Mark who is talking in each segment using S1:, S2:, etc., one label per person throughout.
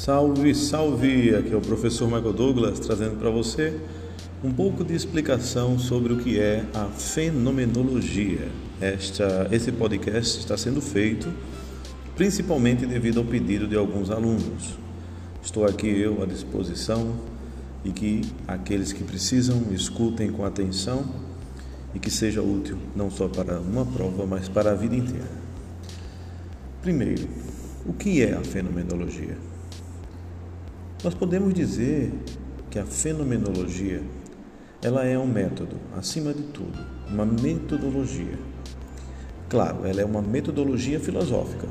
S1: Salve, salve! Aqui é o professor Michael Douglas trazendo para você um pouco de explicação sobre o que é a fenomenologia. Esta, esse podcast está sendo feito principalmente devido ao pedido de alguns alunos. Estou aqui eu à disposição e que aqueles que precisam escutem com atenção e que seja útil não só para uma prova, mas para a vida inteira. Primeiro, o que é a fenomenologia? Nós podemos dizer que a fenomenologia ela é um método, acima de tudo, uma metodologia. Claro, ela é uma metodologia filosófica.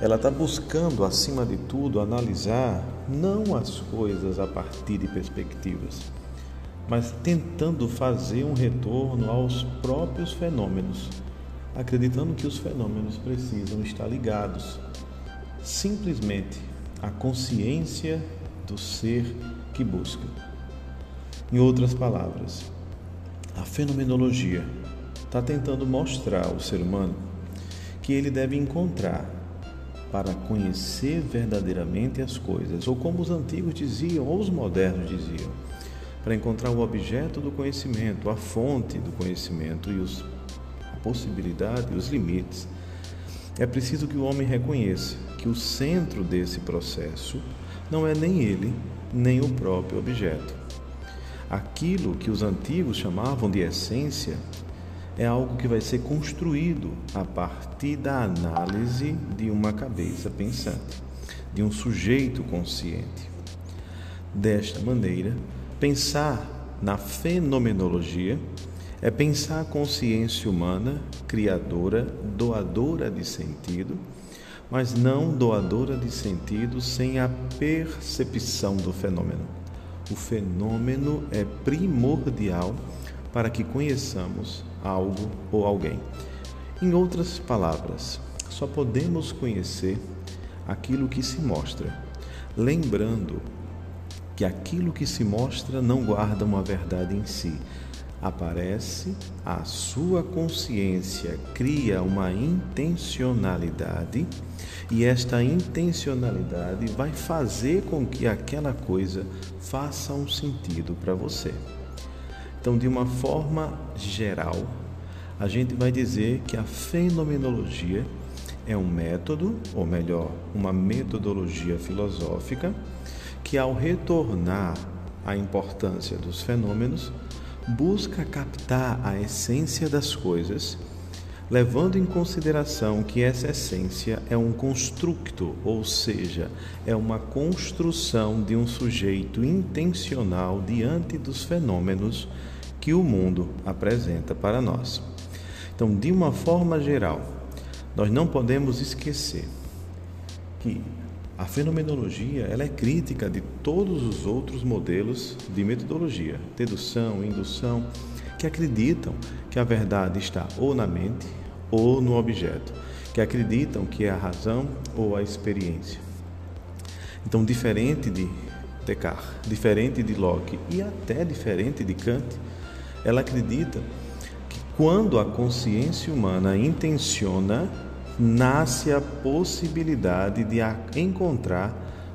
S1: Ela está buscando, acima de tudo, analisar não as coisas a partir de perspectivas, mas tentando fazer um retorno aos próprios fenômenos, acreditando que os fenômenos precisam estar ligados simplesmente a consciência do ser que busca. Em outras palavras, a fenomenologia está tentando mostrar ao ser humano que ele deve encontrar para conhecer verdadeiramente as coisas, ou como os antigos diziam, ou os modernos diziam, para encontrar o objeto do conhecimento, a fonte do conhecimento e os, a possibilidade e os limites é preciso que o homem reconheça que o centro desse processo não é nem ele, nem o próprio objeto. Aquilo que os antigos chamavam de essência é algo que vai ser construído a partir da análise de uma cabeça pensante, de um sujeito consciente. Desta maneira, pensar na fenomenologia é pensar a consciência humana criadora, doadora de sentido, mas não doadora de sentido sem a percepção do fenômeno. O fenômeno é primordial para que conheçamos algo ou alguém. Em outras palavras, só podemos conhecer aquilo que se mostra, lembrando que aquilo que se mostra não guarda uma verdade em si, aparece, a sua consciência cria uma intencionalidade e esta intencionalidade vai fazer com que aquela coisa faça um sentido para você. Então, de uma forma geral, a gente vai dizer que a fenomenologia é um método, ou melhor, uma metodologia filosófica que, ao retornar à importância dos fenômenos, busca captar a essência das coisas, levando em consideração que essa essência é um constructo, ou seja, é uma construção de um sujeito intencional diante dos fenômenos que o mundo apresenta para nós. Então, de uma forma geral, nós não podemos esquecer que a fenomenologia ela é crítica de todos os outros modelos de metodologia, dedução, indução, que acreditam que a verdade está ou na mente ou no objeto, que acreditam que é a razão ou a experiência. Então, diferente de Descartes, diferente de Locke e até diferente de Kant, ela acredita que quando a consciência humana intenciona nasce a possibilidade de encontrar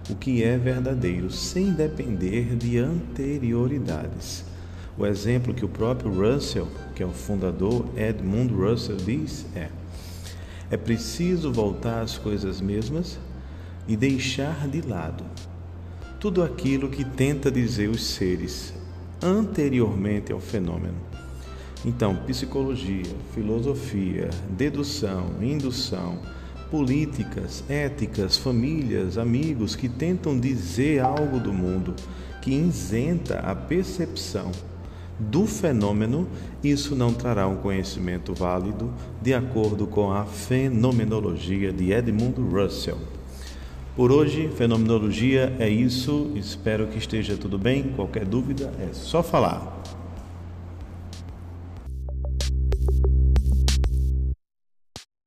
S1: o que é verdadeiro, sem depender de anterioridades. O exemplo que o próprio Russell, que é o fundador Edmund Russell, diz é: é preciso voltar às coisas mesmas e deixar de lado tudo aquilo que tenta dizer os seres anteriormente ao fenômeno então, psicologia, filosofia, dedução, indução, políticas, éticas, famílias, amigos que tentam dizer algo do mundo que isenta a percepção do fenômeno, isso não trará um conhecimento válido de acordo com a fenomenologia de Edmund Russell. Por hoje, fenomenologia é isso. Espero que esteja tudo bem. Qualquer dúvida é só falar.